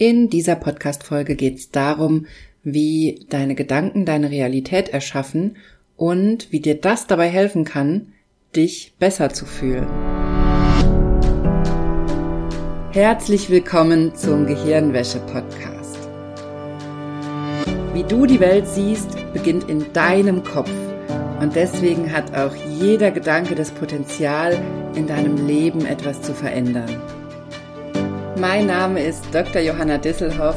In dieser Podcast-Folge geht es darum, wie deine Gedanken deine Realität erschaffen und wie dir das dabei helfen kann, dich besser zu fühlen. Herzlich willkommen zum Gehirnwäsche-Podcast. Wie du die Welt siehst, beginnt in deinem Kopf. Und deswegen hat auch jeder Gedanke das Potenzial, in deinem Leben etwas zu verändern. Mein Name ist Dr. Johanna Disselhoff.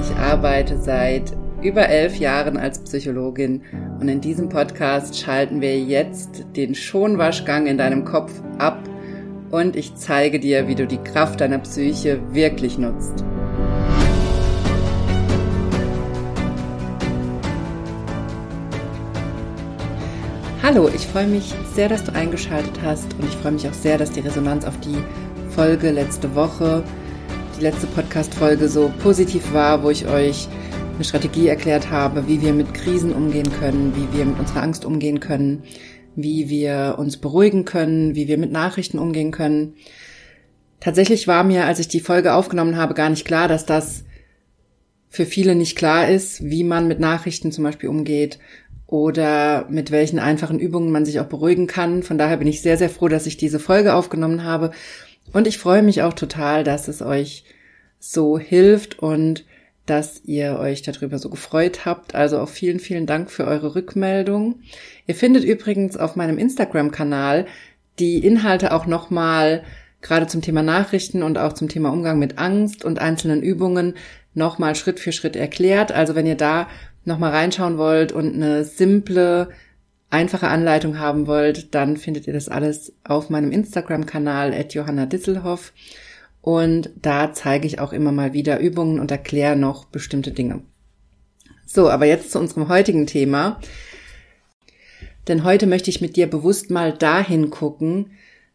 Ich arbeite seit über elf Jahren als Psychologin und in diesem Podcast schalten wir jetzt den Schonwaschgang in deinem Kopf ab und ich zeige dir, wie du die Kraft deiner Psyche wirklich nutzt. Hallo, ich freue mich sehr, dass du eingeschaltet hast und ich freue mich auch sehr, dass die Resonanz auf die Folge letzte Woche die letzte Podcast-Folge so positiv war, wo ich euch eine Strategie erklärt habe, wie wir mit Krisen umgehen können, wie wir mit unserer Angst umgehen können, wie wir uns beruhigen können, wie wir mit Nachrichten umgehen können. Tatsächlich war mir, als ich die Folge aufgenommen habe, gar nicht klar, dass das für viele nicht klar ist, wie man mit Nachrichten zum Beispiel umgeht oder mit welchen einfachen Übungen man sich auch beruhigen kann. Von daher bin ich sehr, sehr froh, dass ich diese Folge aufgenommen habe und ich freue mich auch total, dass es euch so hilft und dass ihr euch darüber so gefreut habt. Also auch vielen, vielen Dank für eure Rückmeldung. Ihr findet übrigens auf meinem Instagram-Kanal die Inhalte auch nochmal gerade zum Thema Nachrichten und auch zum Thema Umgang mit Angst und einzelnen Übungen nochmal Schritt für Schritt erklärt. Also wenn ihr da nochmal reinschauen wollt und eine simple einfache Anleitung haben wollt, dann findet ihr das alles auf meinem Instagram-Kanal at Johanna Disselhoff. Und da zeige ich auch immer mal wieder Übungen und erkläre noch bestimmte Dinge. So, aber jetzt zu unserem heutigen Thema. Denn heute möchte ich mit dir bewusst mal dahin gucken,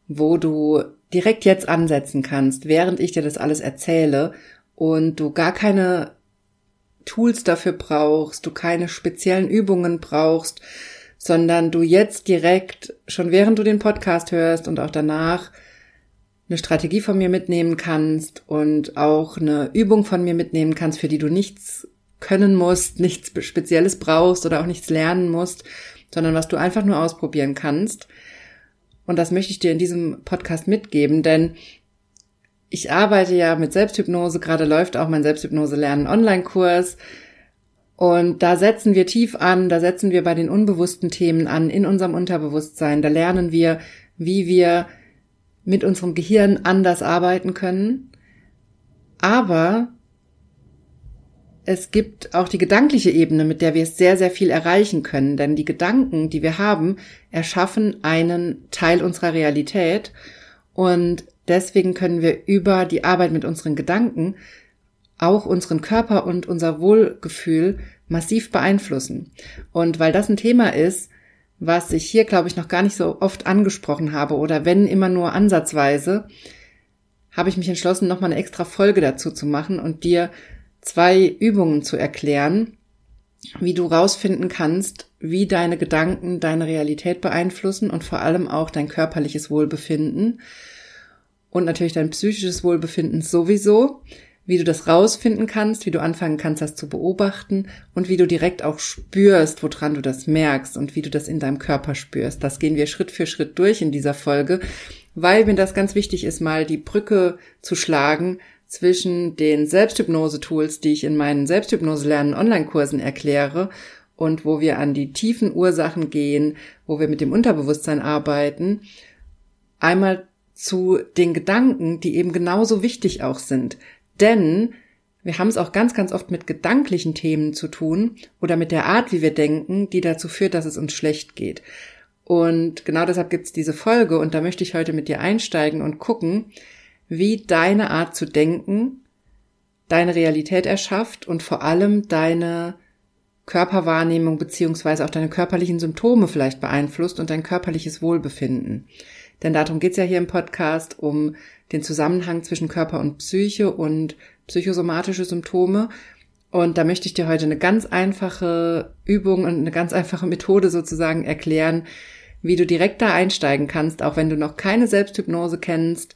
wo du direkt jetzt ansetzen kannst, während ich dir das alles erzähle und du gar keine Tools dafür brauchst, du keine speziellen Übungen brauchst, sondern du jetzt direkt, schon während du den Podcast hörst und auch danach, eine Strategie von mir mitnehmen kannst und auch eine Übung von mir mitnehmen kannst, für die du nichts können musst, nichts Spezielles brauchst oder auch nichts lernen musst, sondern was du einfach nur ausprobieren kannst. Und das möchte ich dir in diesem Podcast mitgeben, denn ich arbeite ja mit Selbsthypnose, gerade läuft auch mein Selbsthypnose Lernen Online-Kurs. Und da setzen wir tief an, da setzen wir bei den unbewussten Themen an, in unserem Unterbewusstsein. Da lernen wir, wie wir mit unserem Gehirn anders arbeiten können. Aber es gibt auch die gedankliche Ebene, mit der wir sehr, sehr viel erreichen können. Denn die Gedanken, die wir haben, erschaffen einen Teil unserer Realität. Und deswegen können wir über die Arbeit mit unseren Gedanken auch unseren Körper und unser Wohlgefühl massiv beeinflussen. Und weil das ein Thema ist, was ich hier, glaube ich, noch gar nicht so oft angesprochen habe oder wenn immer nur ansatzweise, habe ich mich entschlossen, nochmal eine extra Folge dazu zu machen und dir zwei Übungen zu erklären, wie du rausfinden kannst, wie deine Gedanken deine Realität beeinflussen und vor allem auch dein körperliches Wohlbefinden und natürlich dein psychisches Wohlbefinden sowieso wie du das rausfinden kannst, wie du anfangen kannst, das zu beobachten und wie du direkt auch spürst, woran du das merkst und wie du das in deinem Körper spürst. Das gehen wir Schritt für Schritt durch in dieser Folge, weil mir das ganz wichtig ist, mal die Brücke zu schlagen zwischen den Selbsthypnose-Tools, die ich in meinen Selbsthypnose-Lernen-Online-Kursen erkläre und wo wir an die tiefen Ursachen gehen, wo wir mit dem Unterbewusstsein arbeiten, einmal zu den Gedanken, die eben genauso wichtig auch sind. Denn wir haben es auch ganz, ganz oft mit gedanklichen Themen zu tun oder mit der Art, wie wir denken, die dazu führt, dass es uns schlecht geht. Und genau deshalb gibt es diese Folge und da möchte ich heute mit dir einsteigen und gucken, wie deine Art zu denken deine Realität erschafft und vor allem deine Körperwahrnehmung beziehungsweise auch deine körperlichen Symptome vielleicht beeinflusst und dein körperliches Wohlbefinden. Denn darum geht's ja hier im Podcast, um den Zusammenhang zwischen Körper und Psyche und psychosomatische Symptome. Und da möchte ich dir heute eine ganz einfache Übung und eine ganz einfache Methode sozusagen erklären, wie du direkt da einsteigen kannst, auch wenn du noch keine Selbsthypnose kennst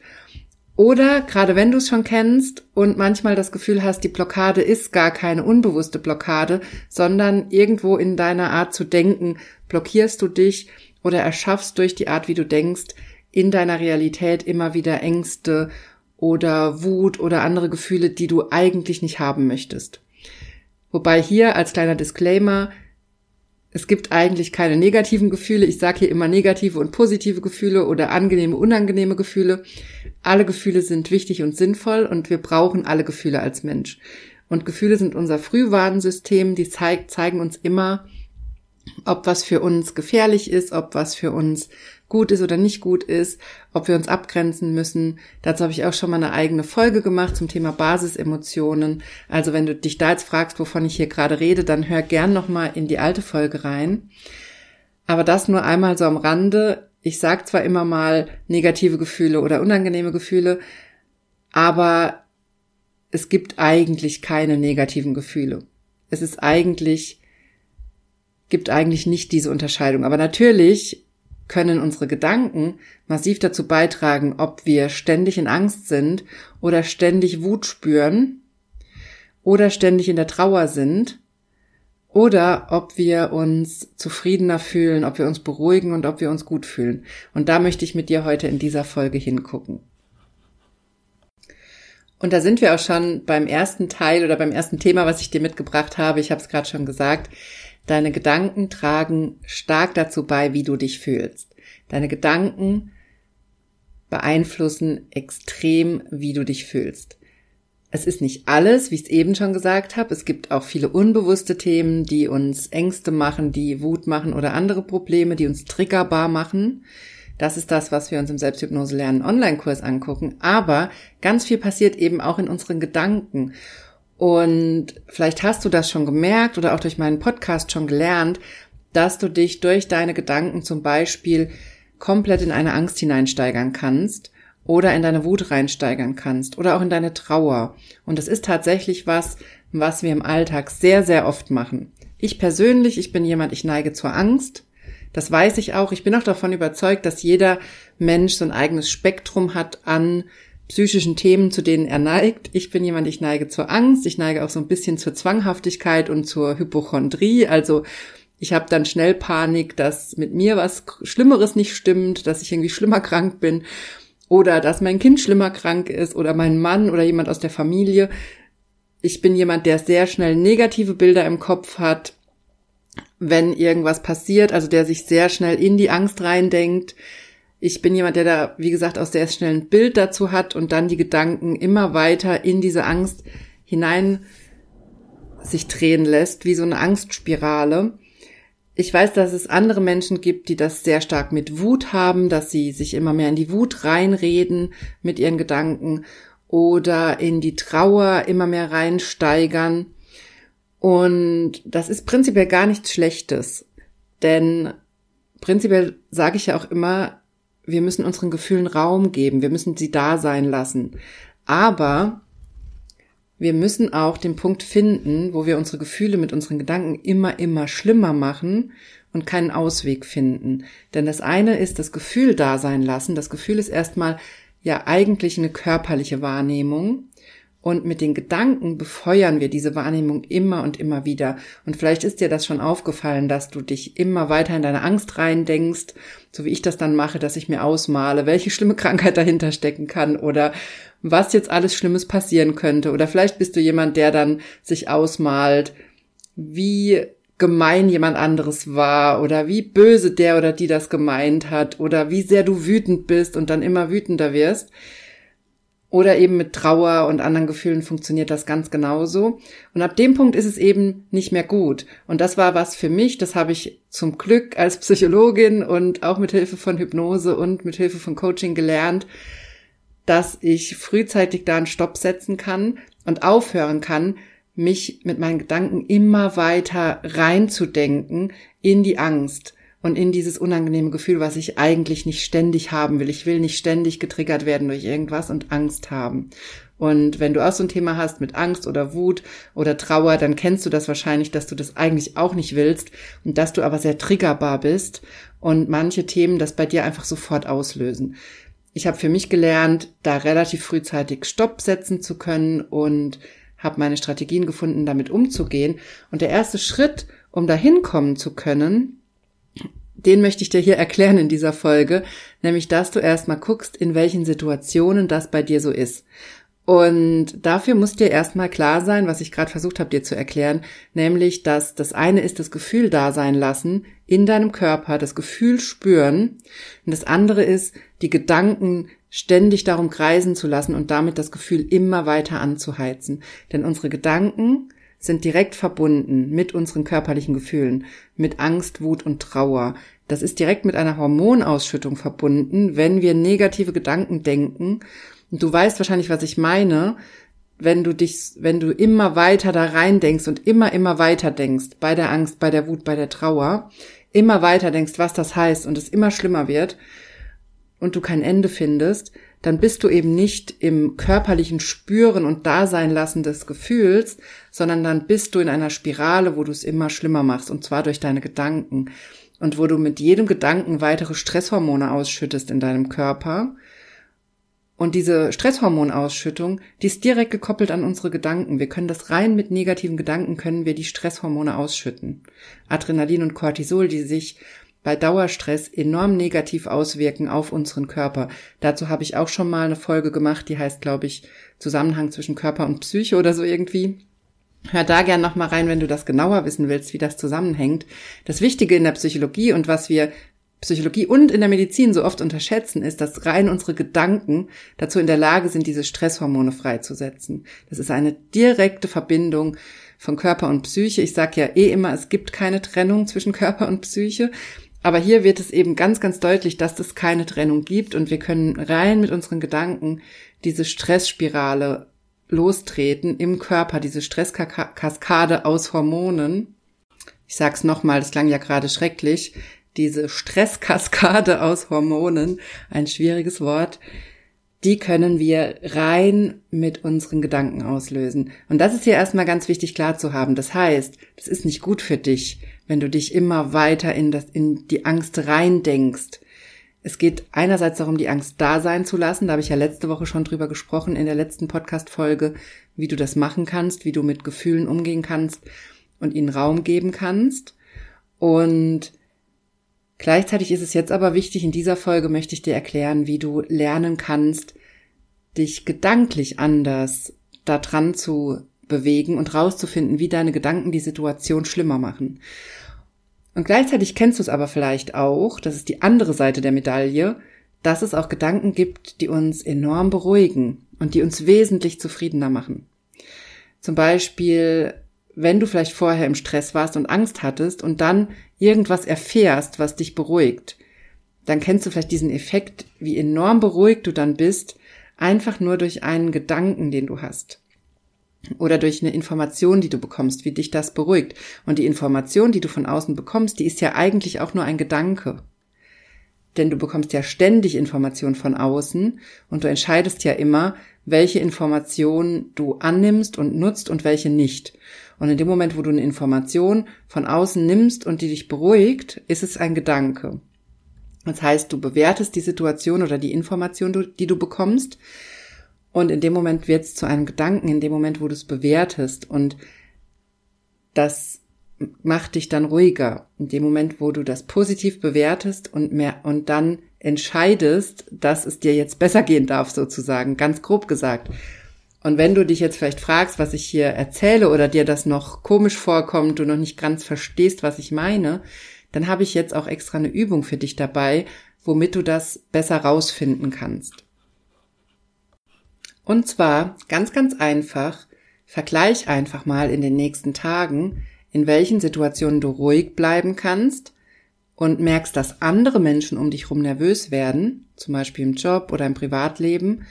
Oder gerade wenn du es schon kennst und manchmal das Gefühl hast, die Blockade ist gar keine unbewusste Blockade, sondern irgendwo in deiner Art zu denken, blockierst du dich oder erschaffst durch die Art, wie du denkst, in deiner Realität immer wieder Ängste oder Wut oder andere Gefühle, die du eigentlich nicht haben möchtest. Wobei hier als kleiner Disclaimer, es gibt eigentlich keine negativen Gefühle. Ich sage hier immer negative und positive Gefühle oder angenehme, unangenehme Gefühle. Alle Gefühle sind wichtig und sinnvoll und wir brauchen alle Gefühle als Mensch. Und Gefühle sind unser Frühwarnsystem, die zeig, zeigen uns immer, ob was für uns gefährlich ist, ob was für uns gut ist oder nicht gut ist, ob wir uns abgrenzen müssen. Dazu habe ich auch schon mal eine eigene Folge gemacht zum Thema Basisemotionen. Also wenn du dich da jetzt fragst, wovon ich hier gerade rede, dann hör gern noch mal in die alte Folge rein. Aber das nur einmal so am Rande. Ich sage zwar immer mal negative Gefühle oder unangenehme Gefühle, aber es gibt eigentlich keine negativen Gefühle. Es ist eigentlich gibt eigentlich nicht diese Unterscheidung. Aber natürlich können unsere Gedanken massiv dazu beitragen, ob wir ständig in Angst sind oder ständig Wut spüren oder ständig in der Trauer sind oder ob wir uns zufriedener fühlen, ob wir uns beruhigen und ob wir uns gut fühlen. Und da möchte ich mit dir heute in dieser Folge hingucken. Und da sind wir auch schon beim ersten Teil oder beim ersten Thema, was ich dir mitgebracht habe. Ich habe es gerade schon gesagt. Deine Gedanken tragen stark dazu bei, wie du dich fühlst. Deine Gedanken beeinflussen extrem, wie du dich fühlst. Es ist nicht alles, wie ich es eben schon gesagt habe. Es gibt auch viele unbewusste Themen, die uns Ängste machen, die Wut machen oder andere Probleme, die uns triggerbar machen. Das ist das, was wir uns im Selbsthypnose lernen Online-Kurs angucken. Aber ganz viel passiert eben auch in unseren Gedanken. Und vielleicht hast du das schon gemerkt oder auch durch meinen Podcast schon gelernt, dass du dich durch deine Gedanken zum Beispiel komplett in eine Angst hineinsteigern kannst oder in deine Wut reinsteigern kannst oder auch in deine Trauer. Und das ist tatsächlich was, was wir im Alltag sehr, sehr oft machen. Ich persönlich, ich bin jemand, ich neige zur Angst. Das weiß ich auch. Ich bin auch davon überzeugt, dass jeder Mensch so ein eigenes Spektrum hat an psychischen Themen, zu denen er neigt. Ich bin jemand, ich neige zur Angst, ich neige auch so ein bisschen zur Zwanghaftigkeit und zur Hypochondrie. Also ich habe dann schnell Panik, dass mit mir was Schlimmeres nicht stimmt, dass ich irgendwie schlimmer krank bin oder dass mein Kind schlimmer krank ist oder mein Mann oder jemand aus der Familie. Ich bin jemand, der sehr schnell negative Bilder im Kopf hat, wenn irgendwas passiert, also der sich sehr schnell in die Angst reindenkt, ich bin jemand, der da, wie gesagt, auch sehr schnell ein Bild dazu hat und dann die Gedanken immer weiter in diese Angst hinein sich drehen lässt, wie so eine Angstspirale. Ich weiß, dass es andere Menschen gibt, die das sehr stark mit Wut haben, dass sie sich immer mehr in die Wut reinreden mit ihren Gedanken oder in die Trauer immer mehr reinsteigern. Und das ist prinzipiell gar nichts Schlechtes. Denn prinzipiell sage ich ja auch immer, wir müssen unseren Gefühlen Raum geben, wir müssen sie da sein lassen. Aber wir müssen auch den Punkt finden, wo wir unsere Gefühle mit unseren Gedanken immer, immer schlimmer machen und keinen Ausweg finden. Denn das eine ist das Gefühl da sein lassen. Das Gefühl ist erstmal ja eigentlich eine körperliche Wahrnehmung. Und mit den Gedanken befeuern wir diese Wahrnehmung immer und immer wieder. Und vielleicht ist dir das schon aufgefallen, dass du dich immer weiter in deine Angst reindenkst, so wie ich das dann mache, dass ich mir ausmale, welche schlimme Krankheit dahinter stecken kann oder was jetzt alles Schlimmes passieren könnte. Oder vielleicht bist du jemand, der dann sich ausmalt, wie gemein jemand anderes war oder wie böse der oder die das gemeint hat oder wie sehr du wütend bist und dann immer wütender wirst. Oder eben mit Trauer und anderen Gefühlen funktioniert das ganz genauso. Und ab dem Punkt ist es eben nicht mehr gut. Und das war was für mich, das habe ich zum Glück als Psychologin und auch mit Hilfe von Hypnose und mit Hilfe von Coaching gelernt, dass ich frühzeitig da einen Stopp setzen kann und aufhören kann, mich mit meinen Gedanken immer weiter reinzudenken in die Angst und in dieses unangenehme Gefühl, was ich eigentlich nicht ständig haben will. Ich will nicht ständig getriggert werden durch irgendwas und Angst haben. Und wenn du auch so ein Thema hast mit Angst oder Wut oder Trauer, dann kennst du das wahrscheinlich, dass du das eigentlich auch nicht willst und dass du aber sehr triggerbar bist und manche Themen das bei dir einfach sofort auslösen. ich habe für mich gelernt, da relativ frühzeitig Stopp setzen zu können und habe meine Strategien gefunden, damit umzugehen. Und der erste Schritt, um dahin kommen zu können, den möchte ich dir hier erklären in dieser Folge, nämlich dass du erstmal guckst, in welchen Situationen das bei dir so ist. Und dafür muss dir erstmal klar sein, was ich gerade versucht habe dir zu erklären, nämlich, dass das eine ist das Gefühl da sein lassen in deinem Körper, das Gefühl spüren. Und das andere ist, die Gedanken ständig darum kreisen zu lassen und damit das Gefühl immer weiter anzuheizen. Denn unsere Gedanken sind direkt verbunden mit unseren körperlichen Gefühlen, mit Angst, Wut und Trauer. Das ist direkt mit einer Hormonausschüttung verbunden, wenn wir negative Gedanken denken und du weißt wahrscheinlich, was ich meine, wenn du dich, wenn du immer weiter da rein denkst und immer, immer weiter denkst, bei der Angst, bei der Wut, bei der Trauer, immer weiter denkst, was das heißt und es immer schlimmer wird und du kein Ende findest, dann bist du eben nicht im körperlichen Spüren und Dasein lassen des Gefühls, sondern dann bist du in einer Spirale, wo du es immer schlimmer machst und zwar durch deine Gedanken und wo du mit jedem Gedanken weitere Stresshormone ausschüttest in deinem Körper und diese Stresshormonausschüttung, die ist direkt gekoppelt an unsere Gedanken. Wir können das rein mit negativen Gedanken können wir die Stresshormone ausschütten. Adrenalin und Cortisol, die sich bei Dauerstress enorm negativ auswirken auf unseren Körper. Dazu habe ich auch schon mal eine Folge gemacht, die heißt, glaube ich, Zusammenhang zwischen Körper und Psyche oder so irgendwie. Hör da gern noch mal rein, wenn du das genauer wissen willst, wie das zusammenhängt. Das Wichtige in der Psychologie und was wir Psychologie und in der Medizin so oft unterschätzen, ist, dass rein unsere Gedanken dazu in der Lage sind, diese Stresshormone freizusetzen. Das ist eine direkte Verbindung von Körper und Psyche. Ich sage ja eh immer, es gibt keine Trennung zwischen Körper und Psyche. Aber hier wird es eben ganz, ganz deutlich, dass es keine Trennung gibt und wir können rein mit unseren Gedanken diese Stressspirale lostreten im Körper, diese Stresskaskade aus Hormonen. Ich sag's nochmal, das klang ja gerade schrecklich diese Stresskaskade aus Hormonen, ein schwieriges Wort, die können wir rein mit unseren Gedanken auslösen. Und das ist hier erstmal ganz wichtig klar zu haben. Das heißt, das ist nicht gut für dich, wenn du dich immer weiter in, das, in die Angst rein denkst. Es geht einerseits darum, die Angst da sein zu lassen. Da habe ich ja letzte Woche schon drüber gesprochen in der letzten Podcast-Folge, wie du das machen kannst, wie du mit Gefühlen umgehen kannst und ihnen Raum geben kannst. Und Gleichzeitig ist es jetzt aber wichtig, in dieser Folge möchte ich dir erklären, wie du lernen kannst, dich gedanklich anders da dran zu bewegen und rauszufinden, wie deine Gedanken die Situation schlimmer machen. Und gleichzeitig kennst du es aber vielleicht auch, das ist die andere Seite der Medaille, dass es auch Gedanken gibt, die uns enorm beruhigen und die uns wesentlich zufriedener machen. Zum Beispiel wenn du vielleicht vorher im Stress warst und Angst hattest und dann irgendwas erfährst, was dich beruhigt, dann kennst du vielleicht diesen Effekt, wie enorm beruhigt du dann bist, einfach nur durch einen Gedanken, den du hast. Oder durch eine Information, die du bekommst, wie dich das beruhigt. Und die Information, die du von außen bekommst, die ist ja eigentlich auch nur ein Gedanke. Denn du bekommst ja ständig Informationen von außen und du entscheidest ja immer, welche Informationen du annimmst und nutzt und welche nicht. Und in dem Moment, wo du eine Information von außen nimmst und die dich beruhigt, ist es ein Gedanke. Das heißt, du bewertest die Situation oder die Information, die du bekommst. Und in dem Moment wird es zu einem Gedanken, in dem Moment, wo du es bewertest. Und das macht dich dann ruhiger. In dem Moment, wo du das positiv bewertest und mehr, und dann entscheidest, dass es dir jetzt besser gehen darf, sozusagen, ganz grob gesagt. Und wenn du dich jetzt vielleicht fragst, was ich hier erzähle oder dir das noch komisch vorkommt, du noch nicht ganz verstehst, was ich meine, dann habe ich jetzt auch extra eine Übung für dich dabei, womit du das besser rausfinden kannst. Und zwar ganz, ganz einfach, vergleich einfach mal in den nächsten Tagen, in welchen Situationen du ruhig bleiben kannst und merkst, dass andere Menschen um dich herum nervös werden, zum Beispiel im Job oder im Privatleben,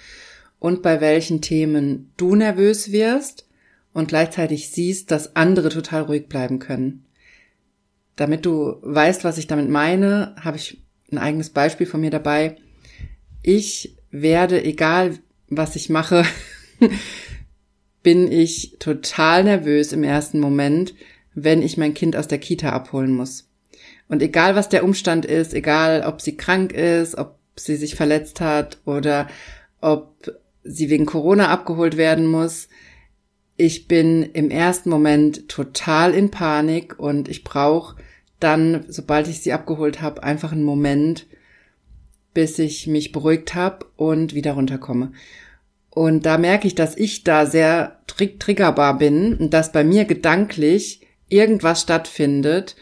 und bei welchen Themen du nervös wirst und gleichzeitig siehst, dass andere total ruhig bleiben können. Damit du weißt, was ich damit meine, habe ich ein eigenes Beispiel von mir dabei. Ich werde, egal was ich mache, bin ich total nervös im ersten Moment, wenn ich mein Kind aus der Kita abholen muss. Und egal was der Umstand ist, egal ob sie krank ist, ob sie sich verletzt hat oder ob sie wegen Corona abgeholt werden muss. Ich bin im ersten Moment total in Panik und ich brauche dann, sobald ich sie abgeholt habe, einfach einen Moment, bis ich mich beruhigt habe und wieder runterkomme. Und da merke ich, dass ich da sehr trig triggerbar bin und dass bei mir gedanklich irgendwas stattfindet,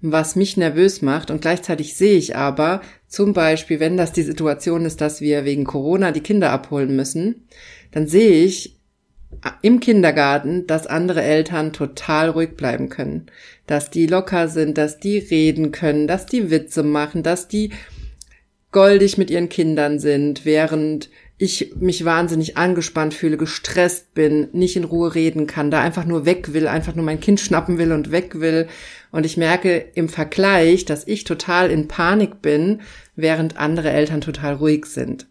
was mich nervös macht. Und gleichzeitig sehe ich aber, zum Beispiel, wenn das die Situation ist, dass wir wegen Corona die Kinder abholen müssen, dann sehe ich im Kindergarten, dass andere Eltern total ruhig bleiben können. Dass die locker sind, dass die reden können, dass die Witze machen, dass die goldig mit ihren Kindern sind, während ich mich wahnsinnig angespannt fühle, gestresst bin, nicht in Ruhe reden kann, da einfach nur weg will, einfach nur mein Kind schnappen will und weg will. Und ich merke im Vergleich, dass ich total in Panik bin, während andere Eltern total ruhig sind.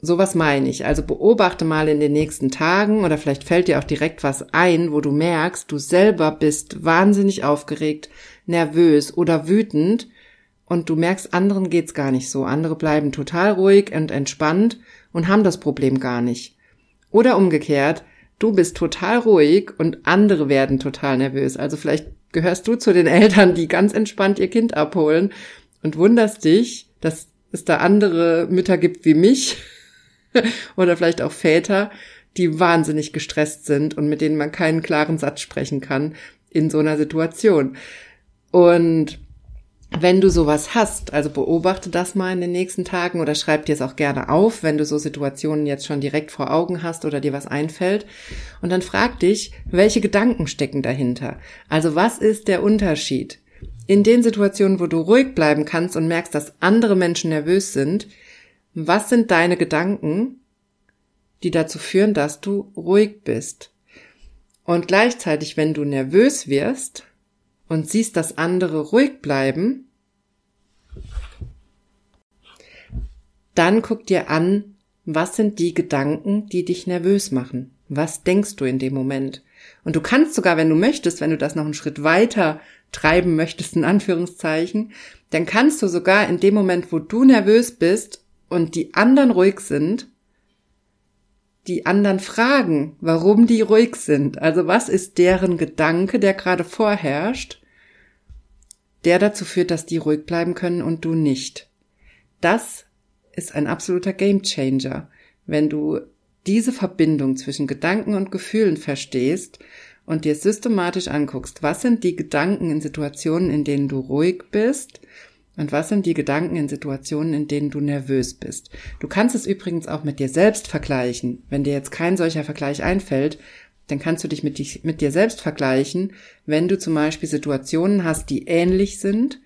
Sowas meine ich. Also beobachte mal in den nächsten Tagen oder vielleicht fällt dir auch direkt was ein, wo du merkst, du selber bist wahnsinnig aufgeregt, nervös oder wütend und du merkst, anderen geht's gar nicht so. Andere bleiben total ruhig und entspannt und haben das Problem gar nicht. Oder umgekehrt, du bist total ruhig und andere werden total nervös. Also vielleicht gehörst du zu den Eltern, die ganz entspannt ihr Kind abholen und wunderst dich, dass es da andere Mütter gibt wie mich oder vielleicht auch Väter, die wahnsinnig gestresst sind und mit denen man keinen klaren Satz sprechen kann in so einer Situation. Und wenn du sowas hast, also beobachte das mal in den nächsten Tagen oder schreib dir es auch gerne auf, wenn du so Situationen jetzt schon direkt vor Augen hast oder dir was einfällt. Und dann frag dich, welche Gedanken stecken dahinter? Also was ist der Unterschied? In den Situationen, wo du ruhig bleiben kannst und merkst, dass andere Menschen nervös sind, was sind deine Gedanken, die dazu führen, dass du ruhig bist? Und gleichzeitig, wenn du nervös wirst, und siehst, dass andere ruhig bleiben, dann guck dir an, was sind die Gedanken, die dich nervös machen? Was denkst du in dem Moment? Und du kannst sogar, wenn du möchtest, wenn du das noch einen Schritt weiter treiben möchtest, in Anführungszeichen, dann kannst du sogar in dem Moment, wo du nervös bist und die anderen ruhig sind, die anderen fragen, warum die ruhig sind. Also was ist deren Gedanke, der gerade vorherrscht, der dazu führt, dass die ruhig bleiben können und du nicht. Das ist ein absoluter Gamechanger, wenn du diese Verbindung zwischen Gedanken und Gefühlen verstehst und dir systematisch anguckst, was sind die Gedanken in Situationen, in denen du ruhig bist und was sind die Gedanken in Situationen, in denen du nervös bist? Du kannst es übrigens auch mit dir selbst vergleichen. Wenn dir jetzt kein solcher Vergleich einfällt, dann kannst du dich mit, dich mit dir selbst vergleichen, wenn du zum Beispiel Situationen hast, die ähnlich sind,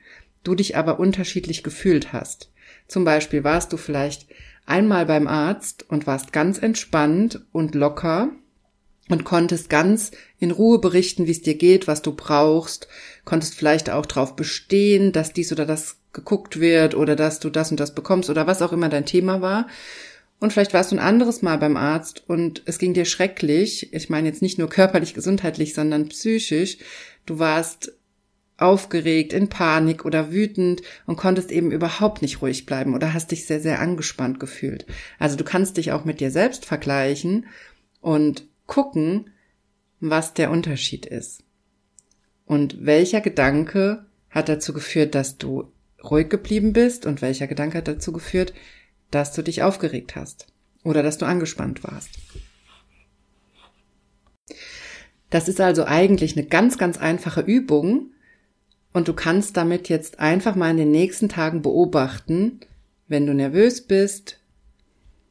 du dich aber unterschiedlich gefühlt hast. Zum Beispiel warst du vielleicht einmal beim Arzt und warst ganz entspannt und locker und konntest ganz in Ruhe berichten, wie es dir geht, was du brauchst, konntest vielleicht auch darauf bestehen, dass dies oder das geguckt wird oder dass du das und das bekommst oder was auch immer dein Thema war. Und vielleicht warst du ein anderes Mal beim Arzt und es ging dir schrecklich. Ich meine jetzt nicht nur körperlich, gesundheitlich, sondern psychisch. Du warst aufgeregt, in Panik oder wütend und konntest eben überhaupt nicht ruhig bleiben oder hast dich sehr, sehr angespannt gefühlt. Also du kannst dich auch mit dir selbst vergleichen und gucken, was der Unterschied ist. Und welcher Gedanke hat dazu geführt, dass du ruhig geblieben bist und welcher Gedanke hat dazu geführt, dass du dich aufgeregt hast oder dass du angespannt warst. Das ist also eigentlich eine ganz, ganz einfache Übung und du kannst damit jetzt einfach mal in den nächsten Tagen beobachten, wenn du nervös bist,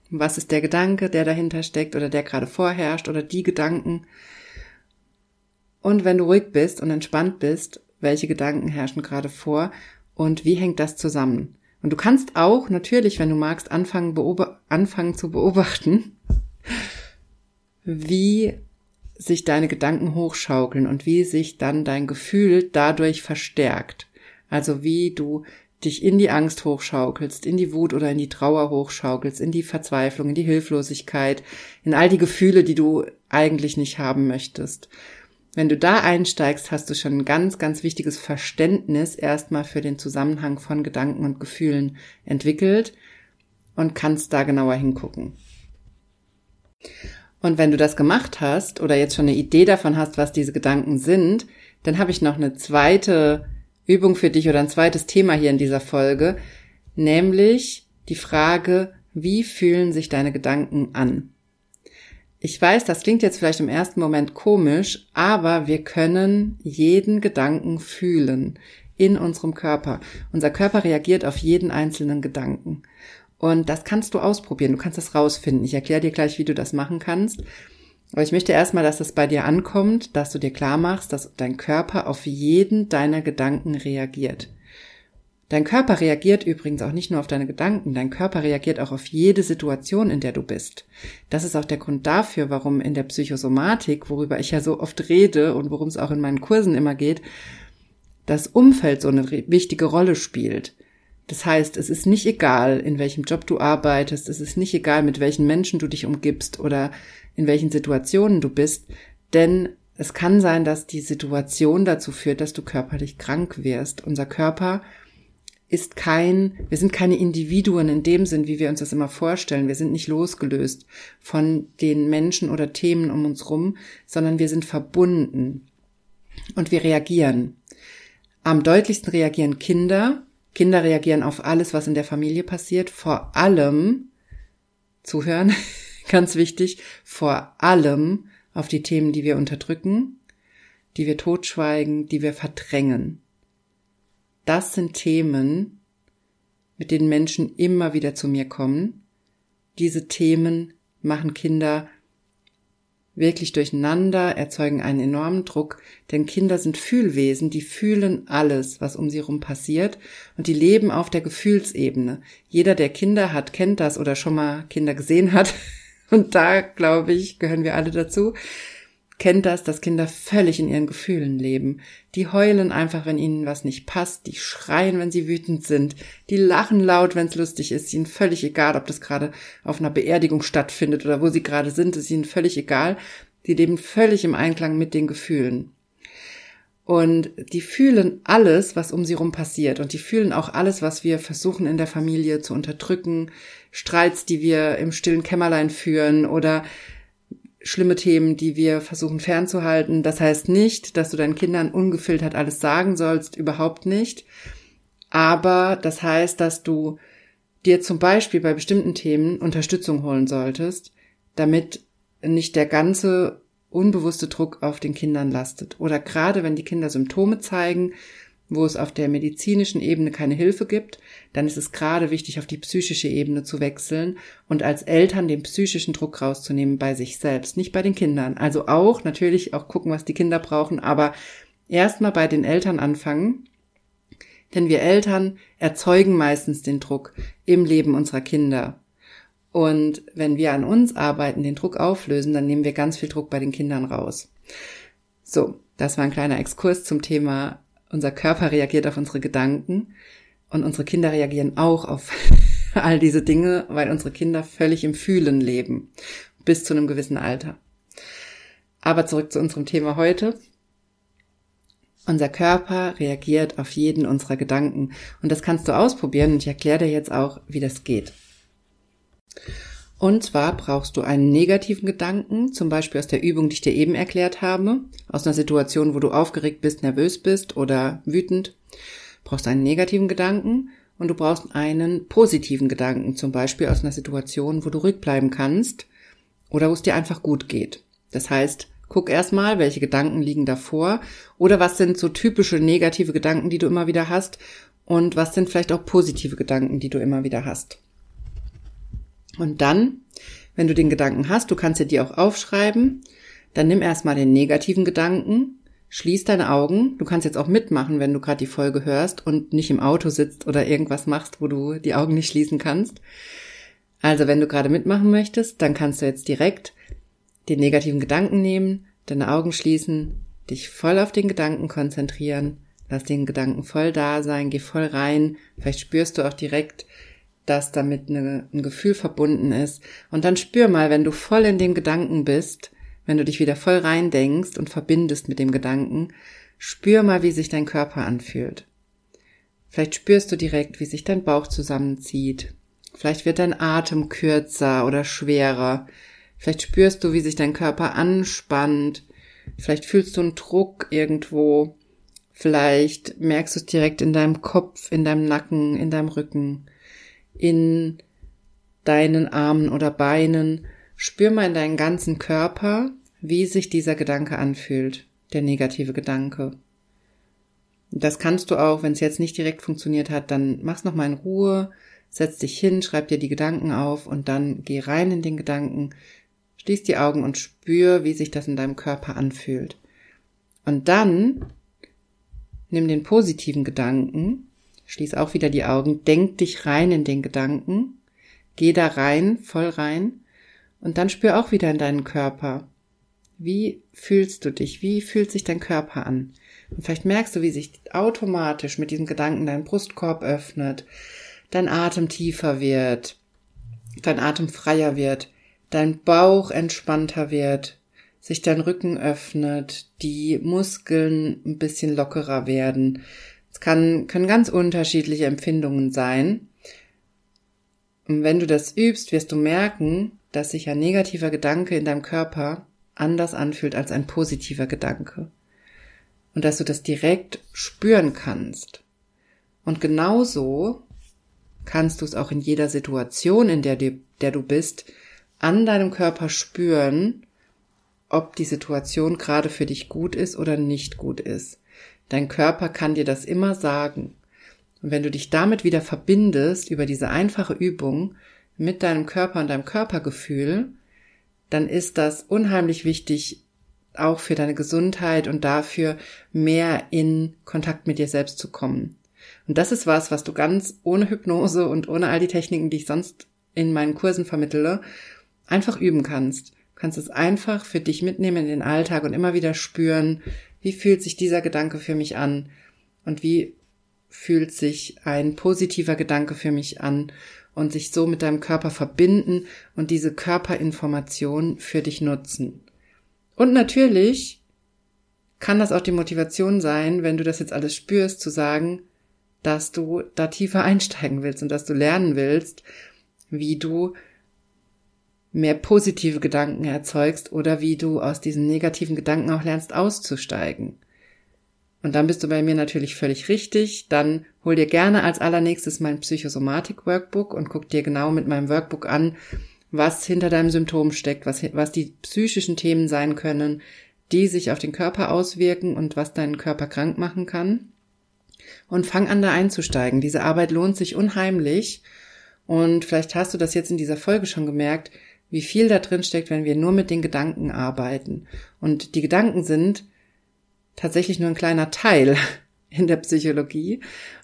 was ist der Gedanke, der dahinter steckt oder der gerade vorherrscht oder die Gedanken. Und wenn du ruhig bist und entspannt bist, welche Gedanken herrschen gerade vor und wie hängt das zusammen? Und du kannst auch natürlich, wenn du magst, anfangen, anfangen zu beobachten, wie sich deine Gedanken hochschaukeln und wie sich dann dein Gefühl dadurch verstärkt. Also wie du dich in die Angst hochschaukelst, in die Wut oder in die Trauer hochschaukelst, in die Verzweiflung, in die Hilflosigkeit, in all die Gefühle, die du eigentlich nicht haben möchtest. Wenn du da einsteigst, hast du schon ein ganz, ganz wichtiges Verständnis erstmal für den Zusammenhang von Gedanken und Gefühlen entwickelt und kannst da genauer hingucken. Und wenn du das gemacht hast oder jetzt schon eine Idee davon hast, was diese Gedanken sind, dann habe ich noch eine zweite Übung für dich oder ein zweites Thema hier in dieser Folge, nämlich die Frage, wie fühlen sich deine Gedanken an? Ich weiß, das klingt jetzt vielleicht im ersten Moment komisch, aber wir können jeden Gedanken fühlen in unserem Körper. Unser Körper reagiert auf jeden einzelnen Gedanken. Und das kannst du ausprobieren. Du kannst das rausfinden. Ich erkläre dir gleich, wie du das machen kannst. Aber ich möchte erstmal, dass es bei dir ankommt, dass du dir klar machst, dass dein Körper auf jeden deiner Gedanken reagiert. Dein Körper reagiert übrigens auch nicht nur auf deine Gedanken, dein Körper reagiert auch auf jede Situation, in der du bist. Das ist auch der Grund dafür, warum in der Psychosomatik, worüber ich ja so oft rede und worum es auch in meinen Kursen immer geht, das Umfeld so eine wichtige Rolle spielt. Das heißt, es ist nicht egal, in welchem Job du arbeitest, es ist nicht egal, mit welchen Menschen du dich umgibst oder in welchen Situationen du bist, denn es kann sein, dass die Situation dazu führt, dass du körperlich krank wirst. Unser Körper ist kein, wir sind keine Individuen in dem Sinn, wie wir uns das immer vorstellen. Wir sind nicht losgelöst von den Menschen oder Themen um uns rum, sondern wir sind verbunden und wir reagieren. Am deutlichsten reagieren Kinder, Kinder reagieren auf alles, was in der Familie passiert, vor allem, zuhören, ganz wichtig, vor allem auf die Themen, die wir unterdrücken, die wir totschweigen, die wir verdrängen. Das sind Themen, mit denen Menschen immer wieder zu mir kommen. Diese Themen machen Kinder wirklich durcheinander, erzeugen einen enormen Druck, denn Kinder sind Fühlwesen, die fühlen alles, was um sie herum passiert und die leben auf der Gefühlsebene. Jeder, der Kinder hat, kennt das oder schon mal Kinder gesehen hat und da, glaube ich, gehören wir alle dazu kennt das, dass Kinder völlig in ihren Gefühlen leben. Die heulen einfach, wenn ihnen was nicht passt, die schreien, wenn sie wütend sind, die lachen laut, wenn es lustig ist, ihnen völlig egal, ob das gerade auf einer Beerdigung stattfindet oder wo sie gerade sind, ist ihnen völlig egal. Die leben völlig im Einklang mit den Gefühlen. Und die fühlen alles, was um sie rum passiert. Und die fühlen auch alles, was wir versuchen in der Familie zu unterdrücken. Streits, die wir im stillen Kämmerlein führen oder schlimme Themen, die wir versuchen fernzuhalten. Das heißt nicht, dass du deinen Kindern ungefiltert alles sagen sollst, überhaupt nicht. Aber das heißt, dass du dir zum Beispiel bei bestimmten Themen Unterstützung holen solltest, damit nicht der ganze unbewusste Druck auf den Kindern lastet. Oder gerade wenn die Kinder Symptome zeigen, wo es auf der medizinischen Ebene keine Hilfe gibt, dann ist es gerade wichtig, auf die psychische Ebene zu wechseln und als Eltern den psychischen Druck rauszunehmen bei sich selbst, nicht bei den Kindern. Also auch natürlich auch gucken, was die Kinder brauchen, aber erstmal bei den Eltern anfangen, denn wir Eltern erzeugen meistens den Druck im Leben unserer Kinder. Und wenn wir an uns arbeiten, den Druck auflösen, dann nehmen wir ganz viel Druck bei den Kindern raus. So, das war ein kleiner Exkurs zum Thema unser Körper reagiert auf unsere Gedanken und unsere Kinder reagieren auch auf all diese Dinge, weil unsere Kinder völlig im Fühlen leben, bis zu einem gewissen Alter. Aber zurück zu unserem Thema heute. Unser Körper reagiert auf jeden unserer Gedanken und das kannst du ausprobieren und ich erkläre dir jetzt auch, wie das geht. Und zwar brauchst du einen negativen Gedanken, zum Beispiel aus der Übung, die ich dir eben erklärt habe, aus einer Situation, wo du aufgeregt bist, nervös bist oder wütend. Brauchst einen negativen Gedanken und du brauchst einen positiven Gedanken, zum Beispiel aus einer Situation, wo du rückbleiben kannst oder wo es dir einfach gut geht. Das heißt, guck erstmal, welche Gedanken liegen davor oder was sind so typische negative Gedanken, die du immer wieder hast und was sind vielleicht auch positive Gedanken, die du immer wieder hast. Und dann, wenn du den Gedanken hast, du kannst dir die auch aufschreiben, dann nimm erstmal den negativen Gedanken, schließ deine Augen. Du kannst jetzt auch mitmachen, wenn du gerade die Folge hörst und nicht im Auto sitzt oder irgendwas machst, wo du die Augen nicht schließen kannst. Also wenn du gerade mitmachen möchtest, dann kannst du jetzt direkt den negativen Gedanken nehmen, deine Augen schließen, dich voll auf den Gedanken konzentrieren, lass den Gedanken voll da sein, geh voll rein. Vielleicht spürst du auch direkt, dass damit eine, ein Gefühl verbunden ist. Und dann spür mal, wenn du voll in den Gedanken bist, wenn du dich wieder voll rein denkst und verbindest mit dem Gedanken, spür mal, wie sich dein Körper anfühlt. Vielleicht spürst du direkt, wie sich dein Bauch zusammenzieht. Vielleicht wird dein Atem kürzer oder schwerer. Vielleicht spürst du, wie sich dein Körper anspannt. Vielleicht fühlst du einen Druck irgendwo. Vielleicht merkst du es direkt in deinem Kopf, in deinem Nacken, in deinem Rücken, in deinen Armen oder Beinen. Spür mal in deinen ganzen Körper, wie sich dieser Gedanke anfühlt, der negative Gedanke. Das kannst du auch, wenn es jetzt nicht direkt funktioniert hat, dann mach's noch mal in Ruhe, setz dich hin, schreib dir die Gedanken auf und dann geh rein in den Gedanken, schließ die Augen und spür, wie sich das in deinem Körper anfühlt. Und dann nimm den positiven Gedanken, schließ auch wieder die Augen, denk dich rein in den Gedanken, geh da rein, voll rein und dann spür auch wieder in deinen Körper. Wie fühlst du dich? Wie fühlt sich dein Körper an? Und vielleicht merkst du, wie sich automatisch mit diesem Gedanken dein Brustkorb öffnet, dein Atem tiefer wird, dein Atem freier wird, dein Bauch entspannter wird, sich dein Rücken öffnet, die Muskeln ein bisschen lockerer werden. Es kann, können ganz unterschiedliche Empfindungen sein. Und wenn du das übst, wirst du merken, dass sich ein negativer Gedanke in deinem Körper anders anfühlt als ein positiver Gedanke. Und dass du das direkt spüren kannst. Und genauso kannst du es auch in jeder Situation, in der du, der du bist, an deinem Körper spüren, ob die Situation gerade für dich gut ist oder nicht gut ist. Dein Körper kann dir das immer sagen. Und wenn du dich damit wieder verbindest über diese einfache Übung mit deinem Körper und deinem Körpergefühl, dann ist das unheimlich wichtig, auch für deine Gesundheit und dafür mehr in Kontakt mit dir selbst zu kommen. Und das ist was, was du ganz ohne Hypnose und ohne all die Techniken, die ich sonst in meinen Kursen vermittele, einfach üben kannst. Du kannst es einfach für dich mitnehmen in den Alltag und immer wieder spüren, wie fühlt sich dieser Gedanke für mich an und wie fühlt sich ein positiver Gedanke für mich an und sich so mit deinem Körper verbinden und diese Körperinformation für dich nutzen. Und natürlich kann das auch die Motivation sein, wenn du das jetzt alles spürst, zu sagen, dass du da tiefer einsteigen willst und dass du lernen willst, wie du mehr positive Gedanken erzeugst oder wie du aus diesen negativen Gedanken auch lernst auszusteigen. Und dann bist du bei mir natürlich völlig richtig. Dann hol dir gerne als allernächstes mein Psychosomatik-Workbook und guck dir genau mit meinem Workbook an, was hinter deinem Symptom steckt, was, was die psychischen Themen sein können, die sich auf den Körper auswirken und was deinen Körper krank machen kann. Und fang an, da einzusteigen. Diese Arbeit lohnt sich unheimlich. Und vielleicht hast du das jetzt in dieser Folge schon gemerkt, wie viel da drin steckt, wenn wir nur mit den Gedanken arbeiten. Und die Gedanken sind tatsächlich nur ein kleiner Teil in der Psychologie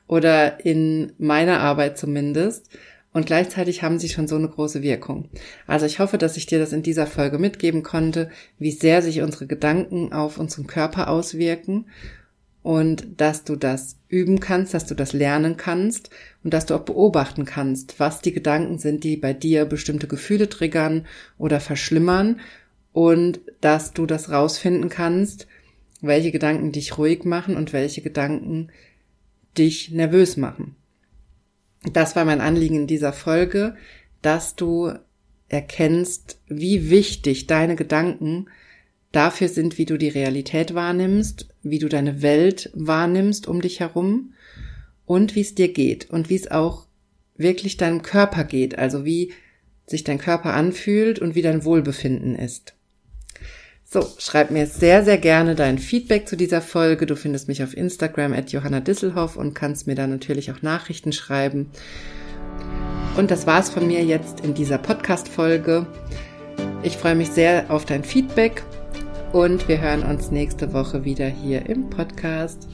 oder in meiner Arbeit zumindest. Und gleichzeitig haben sie schon so eine große Wirkung. Also ich hoffe, dass ich dir das in dieser Folge mitgeben konnte, wie sehr sich unsere Gedanken auf unseren Körper auswirken und dass du das üben kannst, dass du das lernen kannst und dass du auch beobachten kannst, was die Gedanken sind, die bei dir bestimmte Gefühle triggern oder verschlimmern und dass du das rausfinden kannst, welche Gedanken dich ruhig machen und welche Gedanken dich nervös machen. Das war mein Anliegen in dieser Folge, dass du erkennst, wie wichtig deine Gedanken dafür sind, wie du die Realität wahrnimmst, wie du deine Welt wahrnimmst um dich herum und wie es dir geht und wie es auch wirklich deinem Körper geht, also wie sich dein Körper anfühlt und wie dein Wohlbefinden ist. So, schreib mir sehr, sehr gerne dein Feedback zu dieser Folge. Du findest mich auf Instagram at Johanna Disselhoff und kannst mir da natürlich auch Nachrichten schreiben. Und das war's von mir jetzt in dieser Podcast-Folge. Ich freue mich sehr auf dein Feedback und wir hören uns nächste Woche wieder hier im Podcast.